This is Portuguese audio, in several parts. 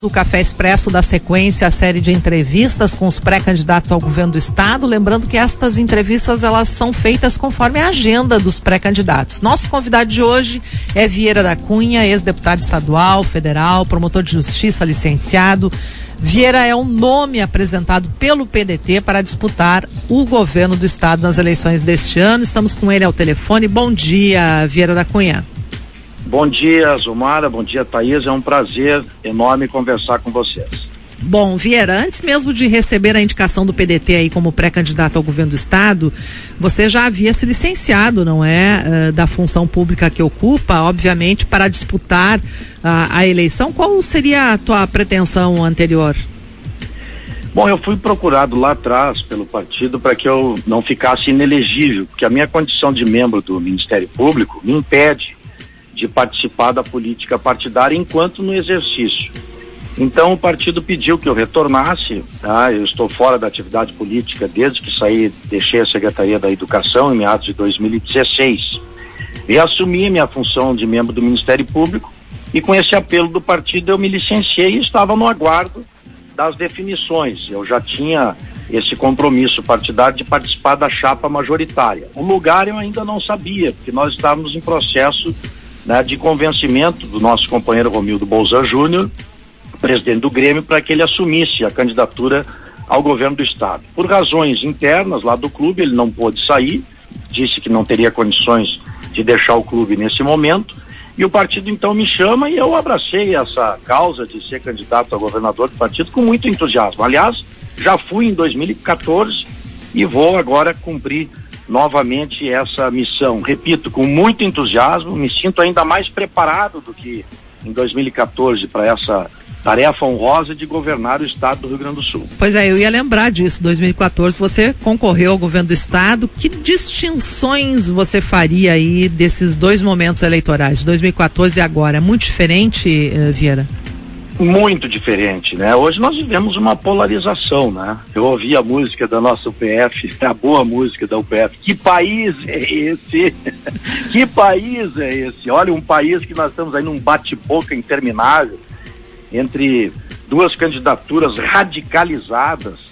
O Café Expresso da sequência a série de entrevistas com os pré-candidatos ao governo do estado, lembrando que estas entrevistas elas são feitas conforme a agenda dos pré-candidatos. Nosso convidado de hoje é Vieira da Cunha, ex-deputado estadual, federal, promotor de justiça, licenciado. Vieira é um nome apresentado pelo PDT para disputar o governo do estado nas eleições deste ano. Estamos com ele ao telefone. Bom dia, Vieira da Cunha. Bom dia, Zumara. Bom dia, Thaís. É um prazer enorme conversar com vocês. Bom, Vieira, antes mesmo de receber a indicação do PDT aí como pré-candidato ao governo do estado, você já havia se licenciado, não é, uh, da função pública que ocupa, obviamente, para disputar uh, a eleição. Qual seria a tua pretensão anterior? Bom, eu fui procurado lá atrás pelo partido para que eu não ficasse inelegível, porque a minha condição de membro do Ministério Público me impede de participar da política partidária enquanto no exercício. Então o partido pediu que eu retornasse, tá? eu estou fora da atividade política desde que saí, deixei a Secretaria da Educação em meados de 2016 e assumi minha função de membro do Ministério Público e com esse apelo do partido eu me licenciei e estava no aguardo das definições. Eu já tinha esse compromisso partidário de participar da chapa majoritária. O lugar eu ainda não sabia, porque nós estávamos em processo né, de convencimento do nosso companheiro Romildo Bolzan Júnior, presidente do Grêmio, para que ele assumisse a candidatura ao governo do estado. Por razões internas lá do clube, ele não pôde sair, disse que não teria condições de deixar o clube nesse momento. E o partido então me chama e eu abracei essa causa de ser candidato a governador do partido com muito entusiasmo. Aliás, já fui em 2014 e vou agora cumprir novamente essa missão. Repito, com muito entusiasmo, me sinto ainda mais preparado do que em 2014 para essa tarefa honrosa de governar o estado do Rio Grande do Sul. Pois é, eu ia lembrar disso. 2014 você concorreu ao governo do estado. Que distinções você faria aí desses dois momentos eleitorais, 2014 e agora? É muito diferente, uh, Vieira? Muito diferente, né? Hoje nós vivemos uma polarização, né? Eu ouvi a música da nossa UPF, a boa música da UPF. Que país é esse? que país é esse? Olha, um país que nós estamos aí num bate-boca interminável entre duas candidaturas radicalizadas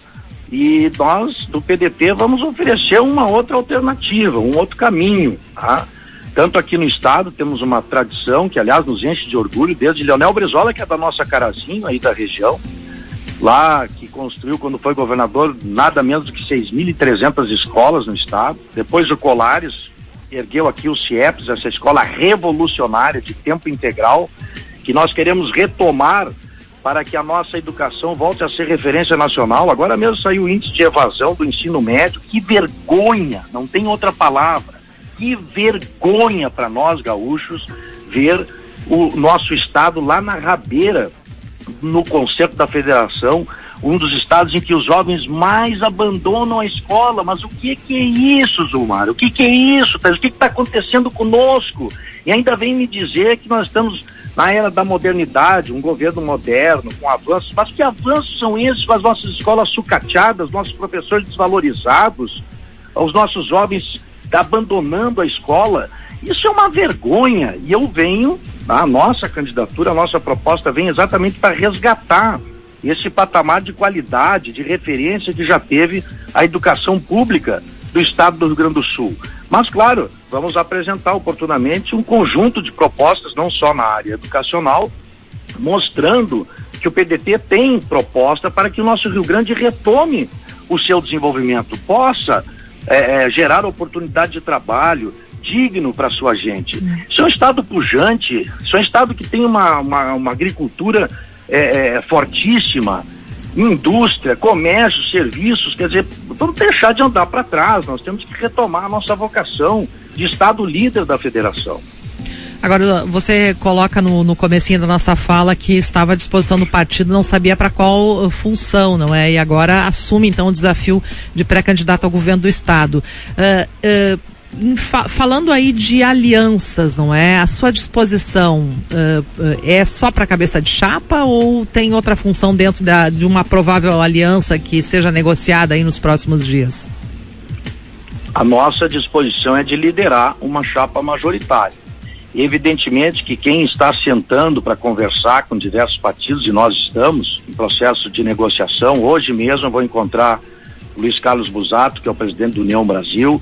e nós do PDT vamos oferecer uma outra alternativa, um outro caminho, tá? Tanto aqui no estado temos uma tradição que, aliás, nos enche de orgulho, desde Leonel Brizola, que é da nossa Carazinho, aí da região, lá que construiu, quando foi governador, nada menos do que 6.300 escolas no estado. Depois o Colares ergueu aqui o CIEPS, essa escola revolucionária de tempo integral, que nós queremos retomar para que a nossa educação volte a ser referência nacional. Agora mesmo saiu o índice de evasão do ensino médio. Que vergonha, não tem outra palavra que vergonha para nós gaúchos ver o nosso estado lá na rabeira, no concerto da federação, um dos estados em que os jovens mais abandonam a escola. Mas o que, que é isso, Zumar? O que, que é isso? O que está acontecendo conosco? E ainda vem me dizer que nós estamos na era da modernidade, um governo moderno, com avanços. Mas que avanços são esses com as nossas escolas sucateadas, nossos professores desvalorizados, os nossos jovens abandonando a escola. Isso é uma vergonha. E eu venho, a nossa candidatura, a nossa proposta vem exatamente para resgatar esse patamar de qualidade, de referência que já teve a educação pública do estado do Rio Grande do Sul. Mas, claro, vamos apresentar oportunamente um conjunto de propostas, não só na área educacional, mostrando que o PDT tem proposta para que o nosso Rio Grande retome o seu desenvolvimento, possa é, é, gerar oportunidade de trabalho digno para sua gente. Isso é um estado pujante, isso é um estado que tem uma, uma, uma agricultura é, é fortíssima, indústria, comércio, serviços, quer dizer, vamos deixar de andar para trás, nós temos que retomar a nossa vocação de estado líder da federação. Agora, você coloca no, no comecinho da nossa fala que estava à disposição do partido, não sabia para qual uh, função, não é? E agora assume então o desafio de pré-candidato ao governo do Estado. Uh, uh, fa falando aí de alianças, não é? A sua disposição uh, uh, é só para cabeça de chapa ou tem outra função dentro da, de uma provável aliança que seja negociada aí nos próximos dias? A nossa disposição é de liderar uma chapa majoritária Evidentemente que quem está sentando para conversar com diversos partidos, e nós estamos em processo de negociação, hoje mesmo eu vou encontrar Luiz Carlos Busato, que é o presidente do União Brasil,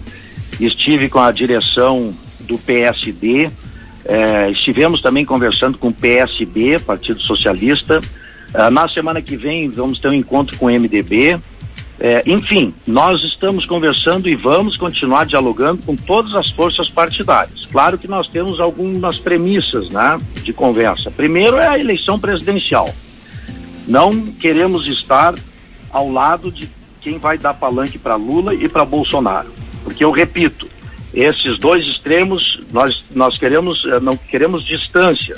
estive com a direção do PSD, eh, estivemos também conversando com o PSB, Partido Socialista. Eh, na semana que vem vamos ter um encontro com o MDB. Eh, enfim, nós estamos conversando e vamos continuar dialogando com todas as forças partidárias. Claro que nós temos algumas premissas né, de conversa. Primeiro é a eleição presidencial. Não queremos estar ao lado de quem vai dar palanque para Lula e para Bolsonaro. Porque eu repito, esses dois extremos nós, nós queremos, eh, não queremos distância.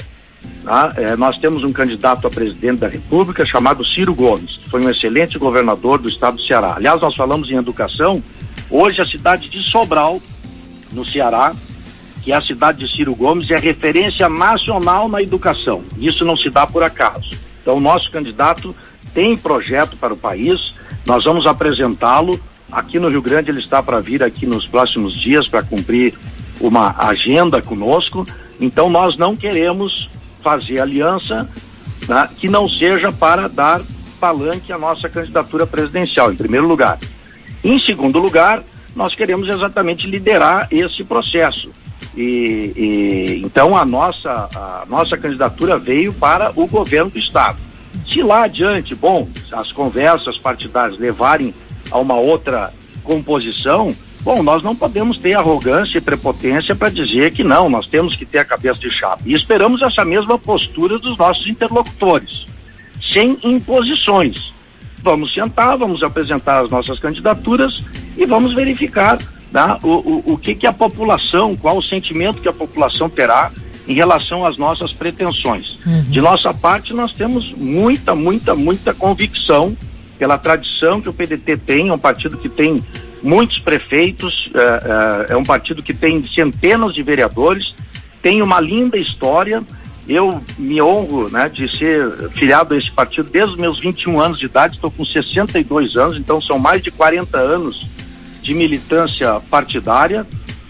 É, nós temos um candidato a presidente da República chamado Ciro Gomes, que foi um excelente governador do estado do Ceará. Aliás, nós falamos em educação, hoje a cidade de Sobral, no Ceará, que é a cidade de Ciro Gomes, é referência nacional na educação. Isso não se dá por acaso. Então, nosso candidato tem projeto para o país, nós vamos apresentá-lo. Aqui no Rio Grande ele está para vir aqui nos próximos dias para cumprir uma agenda conosco. Então nós não queremos fazer aliança né, que não seja para dar palanque à nossa candidatura presidencial, em primeiro lugar. Em segundo lugar, nós queremos exatamente liderar esse processo. E, e, então a nossa, a nossa candidatura veio para o governo do estado. Se lá adiante, bom, as conversas partidárias levarem a uma outra composição, bom, nós não podemos ter arrogância e prepotência para dizer que não, nós temos que ter a cabeça de chapa. E esperamos essa mesma postura dos nossos interlocutores, sem imposições. Vamos sentar, vamos apresentar as nossas candidaturas e vamos verificar né, o, o, o que, que a população, qual o sentimento que a população terá em relação às nossas pretensões. Uhum. De nossa parte, nós temos muita, muita, muita convicção pela tradição que o PDT tem, é um partido que tem muitos prefeitos, é, é, é um partido que tem centenas de vereadores, tem uma linda história. Eu me honro né, de ser filiado a esse partido desde os meus 21 anos de idade, estou com 62 anos, então são mais de 40 anos de militância partidária.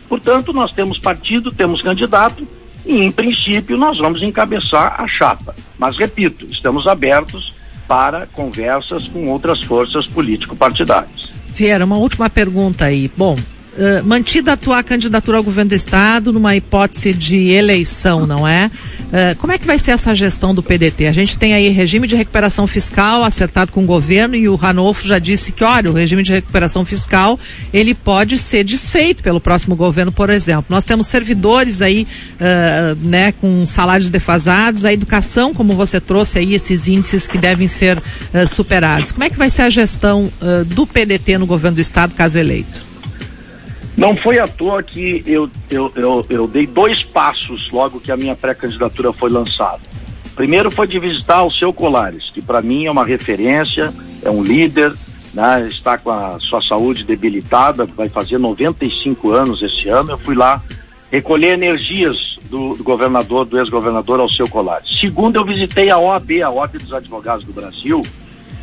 Portanto, nós temos partido, temos candidato, e, em princípio, nós vamos encabeçar a chapa. Mas, repito, estamos abertos para conversas com outras forças político-partidárias. Vieira, uma última pergunta aí. Bom, Uh, mantida a tua candidatura ao governo do estado numa hipótese de eleição, não é? Uh, como é que vai ser essa gestão do PDT? A gente tem aí regime de recuperação fiscal acertado com o governo e o Ranolfo já disse que, olha, o regime de recuperação fiscal ele pode ser desfeito pelo próximo governo, por exemplo. Nós temos servidores aí, uh, né, com salários defasados, a educação, como você trouxe aí, esses índices que devem ser superados. Como é que vai ser a gestão do PDT no governo do estado, caso eleito? Não foi à toa que eu, eu, eu, eu dei dois passos logo que a minha pré-candidatura foi lançada. Primeiro foi de visitar o seu Colares, que para mim é uma referência, é um líder, né, está com a sua saúde debilitada, vai fazer 95 anos esse ano. Eu fui lá recolher energias do, do governador, do ex-governador ao seu Colares. Segundo, eu visitei a OAB, a Ordem dos Advogados do Brasil,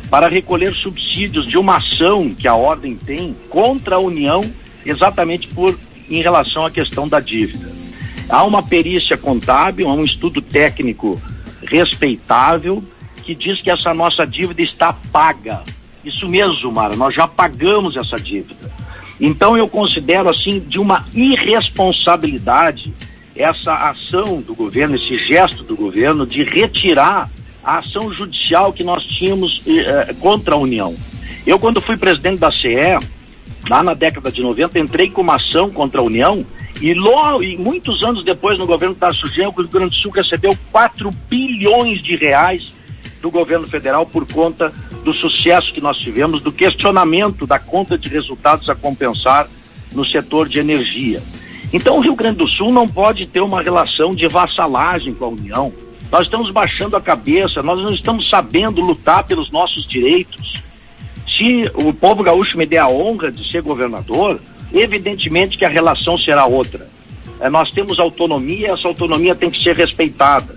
para recolher subsídios de uma ação que a Ordem tem contra a União exatamente por em relação à questão da dívida. Há uma perícia contábil, há um estudo técnico respeitável que diz que essa nossa dívida está paga. Isso mesmo, Mara, nós já pagamos essa dívida. Então eu considero assim de uma irresponsabilidade essa ação do governo, esse gesto do governo de retirar a ação judicial que nós tínhamos eh, eh contra a União. Eu quando fui presidente da CE, lá na década de 90, entrei com uma ação contra a União e, logo, e muitos anos depois, no governo Tarso Genro, o Rio Grande do Sul recebeu 4 bilhões de reais do governo federal por conta do sucesso que nós tivemos, do questionamento da conta de resultados a compensar no setor de energia. Então, o Rio Grande do Sul não pode ter uma relação de vassalagem com a União. Nós estamos baixando a cabeça, nós não estamos sabendo lutar pelos nossos direitos se o povo gaúcho me der a honra de ser governador, evidentemente que a relação será outra. É, nós temos autonomia, essa autonomia tem que ser respeitada.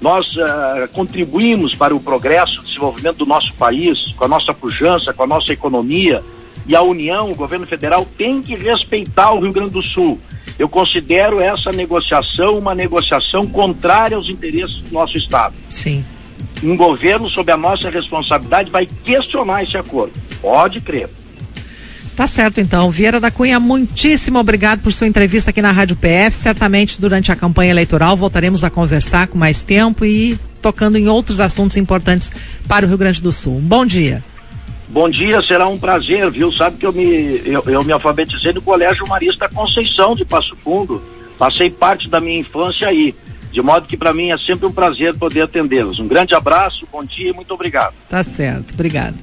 Nós uh, contribuímos para o progresso, o desenvolvimento do nosso país, com a nossa pujança, com a nossa economia, e a União, o governo federal, tem que respeitar o Rio Grande do Sul. eu considero essa negociação uma negociação contrária aos interesses do nosso Estado. Sim. Um governo, sob a nossa responsabilidade, vai questionar esse acordo. Pode crer. Tá certo, então. Vieira da Cunha, muitíssimo obrigado por sua entrevista aqui na Rádio PF. Certamente durante a campanha eleitoral voltaremos a conversar com mais tempo e tocando em outros assuntos importantes para o Rio Grande do Sul. Bom dia. Bom dia, será um prazer, viu? Sabe que eu me, eu, eu me alfabetizei no Colégio Marista Conceição de Passo Fundo. Passei parte da minha infância aí. De modo que para mim é sempre um prazer poder atendê-los. Um grande abraço, bom dia e muito obrigado. Tá certo, obrigado.